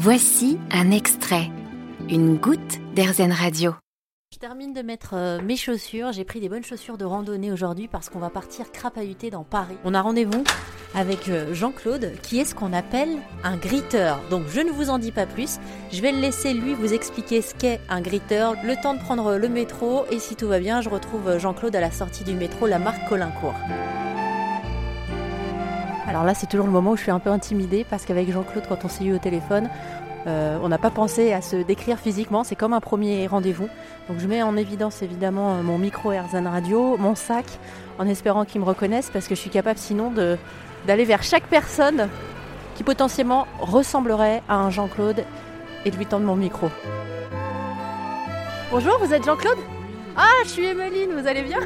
Voici un extrait, une goutte d'Airzen Radio. Je termine de mettre euh, mes chaussures. J'ai pris des bonnes chaussures de randonnée aujourd'hui parce qu'on va partir crapahuter dans Paris. On a rendez-vous avec euh, Jean-Claude qui est ce qu'on appelle un gritteur. Donc je ne vous en dis pas plus. Je vais le laisser lui vous expliquer ce qu'est un gritteur. Le temps de prendre le métro et si tout va bien, je retrouve Jean-Claude à la sortie du métro, la marque Colincourt. Alors là, c'est toujours le moment où je suis un peu intimidée parce qu'avec Jean-Claude, quand on s'est eu au téléphone, euh, on n'a pas pensé à se décrire physiquement, c'est comme un premier rendez-vous. Donc je mets en évidence évidemment mon micro Erzan Radio, mon sac, en espérant qu'ils me reconnaissent parce que je suis capable sinon d'aller vers chaque personne qui potentiellement ressemblerait à un Jean-Claude et de lui tendre mon micro. Bonjour, vous êtes Jean-Claude? Ah, je suis Emeline, vous allez bien?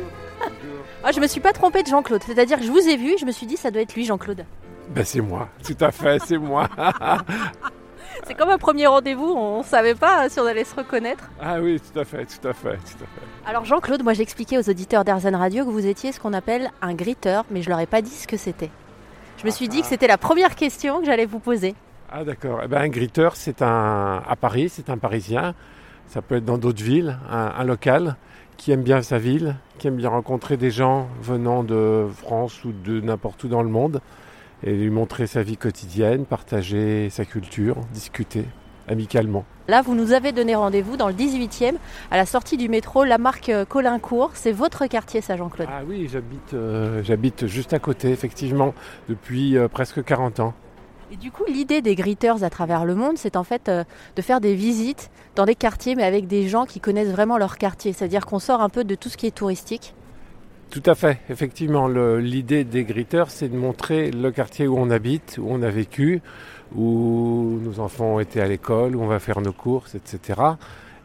Ah, je me suis pas trompée de Jean-Claude. C'est-à-dire que je vous ai vu, je me suis dit ça doit être lui, Jean-Claude. Ben c'est moi, tout à fait, c'est moi. c'est comme un premier rendez-vous, on savait pas si on allait se reconnaître. Ah oui, tout à fait, tout à fait, tout à fait. Alors Jean-Claude, moi j'expliquais aux auditeurs d'Airzen Radio que vous étiez ce qu'on appelle un gritteur, mais je leur ai pas dit ce que c'était. Je me suis dit que c'était la première question que j'allais vous poser. Ah d'accord. Eh ben, un gritteur, c'est un à Paris, c'est un Parisien. Ça peut être dans d'autres villes, un local qui aime bien sa ville, qui aime bien rencontrer des gens venant de France ou de n'importe où dans le monde et lui montrer sa vie quotidienne, partager sa culture, discuter amicalement. Là, vous nous avez donné rendez-vous dans le 18e, à la sortie du métro, la marque euh, Colincourt. C'est votre quartier, ça, Jean-Claude? Ah oui, j'habite, euh, j'habite juste à côté, effectivement, depuis euh, presque 40 ans. Et du coup, l'idée des Gritters à travers le monde, c'est en fait euh, de faire des visites dans des quartiers, mais avec des gens qui connaissent vraiment leur quartier. C'est-à-dire qu'on sort un peu de tout ce qui est touristique. Tout à fait. Effectivement, l'idée des Gritters, c'est de montrer le quartier où on habite, où on a vécu, où nos enfants ont été à l'école, où on va faire nos courses, etc.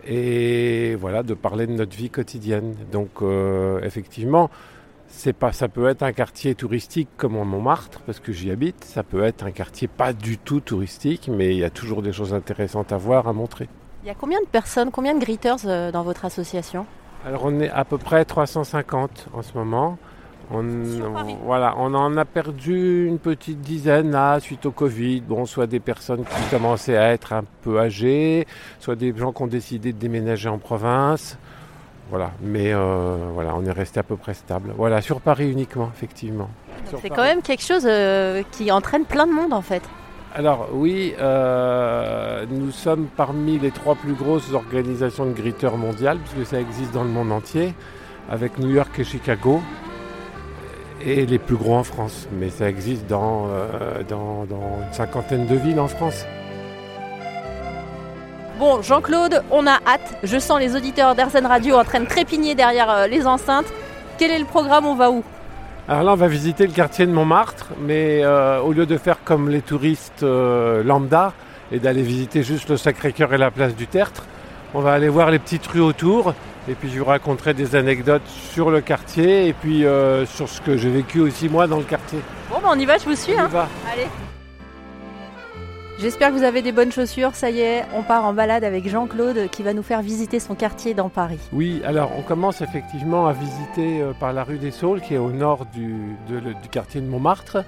Et voilà, de parler de notre vie quotidienne. Donc, euh, effectivement, pas, ça peut être un quartier touristique comme en Montmartre, parce que j'y habite. Ça peut être un quartier pas du tout touristique, mais il y a toujours des choses intéressantes à voir, à montrer. Il y a combien de personnes, combien de greeters euh, dans votre association? Alors on est à peu près 350 en ce moment. On, voilà, on en a perdu une petite dizaine là suite au Covid. Bon, soit des personnes qui commençaient à être un peu âgées, soit des gens qui ont décidé de déménager en province. Voilà, mais euh, voilà, on est resté à peu près stable. Voilà, sur Paris uniquement, effectivement. C'est quand même quelque chose euh, qui entraîne plein de monde en fait. Alors oui, euh, nous sommes parmi les trois plus grosses organisations de gritteurs mondiales, puisque ça existe dans le monde entier, avec New York et Chicago, et les plus gros en France. Mais ça existe dans, dans une cinquantaine de villes en France. Bon, Jean-Claude, on a hâte. Je sens les auditeurs d'Airzen Radio en train de trépigner derrière euh, les enceintes. Quel est le programme On va où? Alors là, on va visiter le quartier de Montmartre, mais euh, au lieu de faire comme les touristes euh, lambda et d'aller visiter juste le Sacré-Cœur et la place du Tertre, on va aller voir les petites rues autour et puis je vous raconterai des anecdotes sur le quartier et puis sur ce que j'ai vécu aussi moi dans le quartier. Bon, ben on y va, je vous suis. On hein. va. Allez. J'espère que vous avez des bonnes chaussures. Ça y est, on part en balade avec Jean-Claude qui va nous faire visiter son quartier dans Paris. Oui, alors on commence effectivement à visiter euh, par la rue des Saules, qui est au nord du, quartier de Montmartre,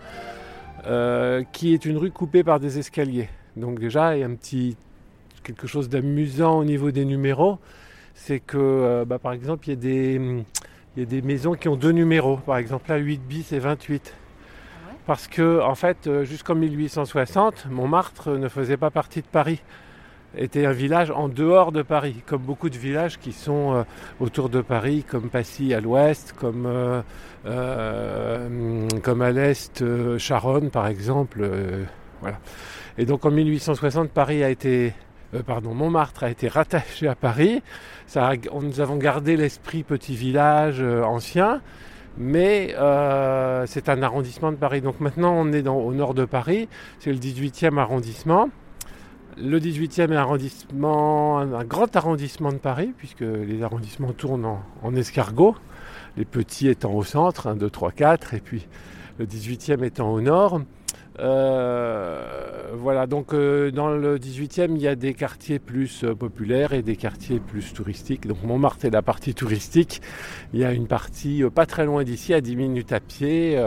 euh, qui est une rue coupée par des escaliers. Donc déjà, il y a un petit quelque chose d'amusant au niveau des numéros. C'est que, euh, bah, par exemple, il y, a des, il y a des maisons qui ont deux numéros. Par exemple, là, 8 bis et 28 parce que en fait, euh, jusqu'en 1860, Montmartre ne faisait pas partie de Paris était un village en dehors de Paris, comme beaucoup de villages qui sont euh, autour de Paris, comme Passy à l'ouest, comme, euh, comme à l'est, Charonne par exemple. voilà. Et donc en 1860, Paris a été, pardon, Montmartre a été rattaché à Paris. Ça nous avons gardé l'esprit petit village ancien mais euh, c'est un arrondissement de Paris. Donc maintenant on est au nord de Paris, c'est le 18e arrondissement. Le 18e arrondissement, un grand arrondissement de Paris, puisque les arrondissements tournent en, escargot, les petits étant au centre, 1, 2, 3, 4, et puis le 18e étant au nord. Euh, voilà, donc euh, dans le 18e, il y a des quartiers plus euh, populaires et des quartiers plus touristiques. Donc Montmartre est la partie touristique. Il y a une partie pas très loin d'ici, à 10 minutes à pied,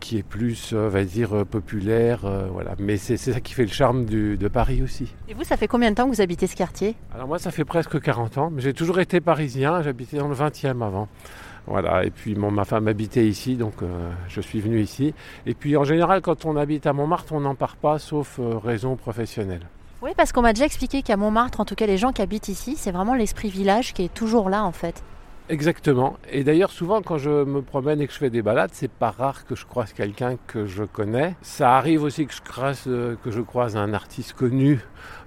qui est plus, on va dire, populaire. voilà. Mais c'est ça qui fait le charme de Paris aussi. Et vous, ça fait combien de temps que vous habitez ce quartier? Alors moi, ça fait presque 40 ans. J'ai toujours été parisien. J'habitais dans le 20e avant. Voilà, et puis ma femme habitait ici, donc euh, je suis venu ici. Et puis en général, quand on habite à Montmartre, on n'en part pas, sauf euh, raison professionnelle. Oui, parce qu'on m'a déjà expliqué qu'à Montmartre, en tout cas les gens qui habitent ici, c'est vraiment l'esprit village qui est toujours là en fait. Exactement. Et d'ailleurs, souvent, quand je me promène et que je fais des balades, c'est pas rare que je croise quelqu'un que je connais. Ça arrive aussi que je croise, euh, que je croise un artiste connu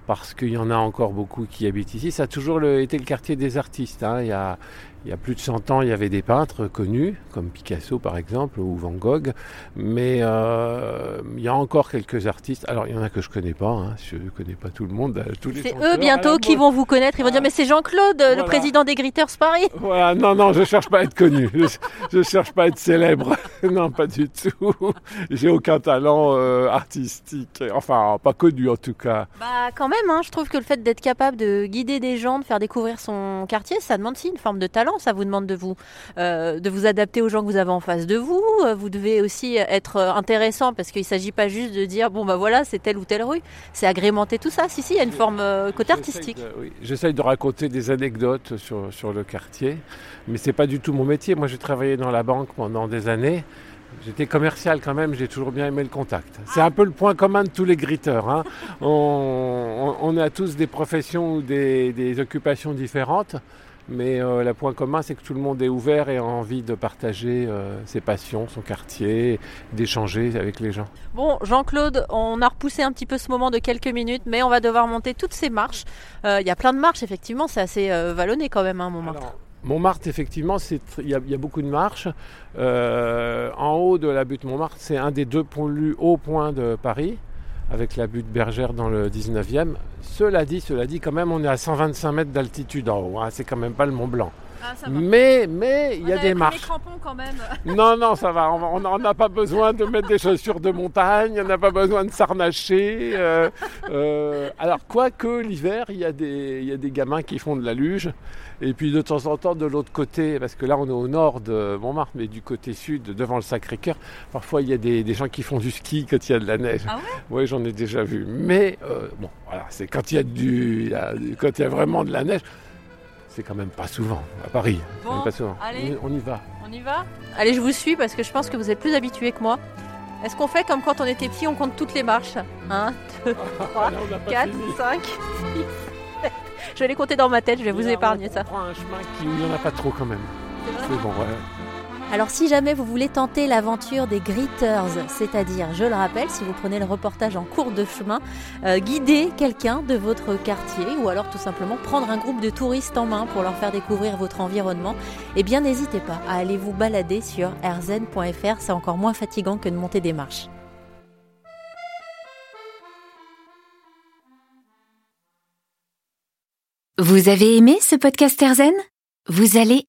parce qu'il y en a encore beaucoup qui habitent ici. Ça a toujours été le quartier des artistes. Hein. Il, y a, il, y a, plus de 100 ans, il y avait des peintres connus, comme Picasso par exemple, ou Van Gogh, mais euh, il y a encore quelques artistes. Alors, il y en a que je connais pas, hein. je ne connais pas tout le monde. Euh, c'est eux bientôt qui vont vous connaître, ils vont dire mais c'est Jean-Claude, le président des Gritters Paris. Voilà, non, non, je cherche pas à être connu, je, ne cherche pas à être célèbre, non, pas du tout. J'ai aucun talent euh, artistique, enfin, pas connu en tout cas. Bah, quand même Hein. Je trouve que le fait d'être capable de guider des gens, de faire découvrir son quartier, ça demande aussi une forme de talent. Ça vous demande de vous, euh, de vous adapter aux gens que vous avez en face de vous. Euh, vous devez aussi être intéressant parce qu'il ne s'agit pas juste de dire bon bah voilà c'est telle ou telle rue. C'est agrémenter tout ça. Si si, il y a une forme euh, côté artistique. J'essaye de raconter des anecdotes sur, sur le quartier, mais c'est pas du tout mon métier. Moi j'ai travaillé dans la banque pendant des années. J'étais commercial quand même, j'ai toujours bien aimé le contact. C'est un peu le point commun de tous les gritteurs. Hein. On, a tous des professions ou des, occupations différentes, mais euh, le point commun, c'est que tout le monde est ouvert et a envie de partager euh, ses passions, son quartier, d'échanger avec les gens. Bon, Jean-Claude, on a repoussé un petit peu ce moment de quelques minutes, mais on va devoir monter toutes ces marches. Euh, il y a plein de marches, effectivement, c'est assez vallonné quand même, hein, Montmartre. Montmartre, effectivement, il y, a beaucoup de marches. En haut de la butte Montmartre, c'est un des deux plus hauts points de Paris, avec la butte Bergère dans le 19e. Cela dit, cela dit, quand même, on est à 125 mètres d'altitude en haut. Hein. c'est quand même pas le Mont Blanc. Ah, mais mais il y a des marches. quand même. Non non ça va. On n'a pas besoin de mettre des chaussures de montagne. On n'a pas besoin de s'arnacher. Euh, euh, alors quoique l'hiver il y a des il y a des gamins qui font de la luge. Et puis de temps en temps de l'autre côté, parce que là on est au nord de Montmartre, mais du côté sud, devant le Sacré-Cœur, parfois il y a des, gens qui font du ski quand il y a de la neige. Ah ouais? Oui, j'en ai déjà vu. Mais euh, bon, voilà, c'est quand il y a du, quand il y a vraiment de la neige. C'est quand même pas souvent à Paris. Bon, pas souvent. Allez, on, y va. On y va? Allez, je vous suis parce que je pense que vous êtes plus habitué que moi. Est-ce qu'on fait comme quand on était petit, on compte toutes les marches? 1, 2, 3, 4, 5, 6, 7. Je vais les compter dans ma tête, je vais vous épargner ça. On prend un chemin qui n'y en a pas trop quand même. C'est bon, ouais. Alors si jamais vous voulez tenter l'aventure des Gritters, c'est-à-dire, je le rappelle, si vous prenez le reportage en cours de chemin, euh, guider quelqu'un de votre quartier ou alors tout simplement prendre un groupe de touristes en main pour leur faire découvrir votre environnement, eh bien n'hésitez pas à aller vous balader sur rzen.fr, c'est encore moins fatigant que de monter des marches. Vous avez aimé ce podcast RZN Vous allez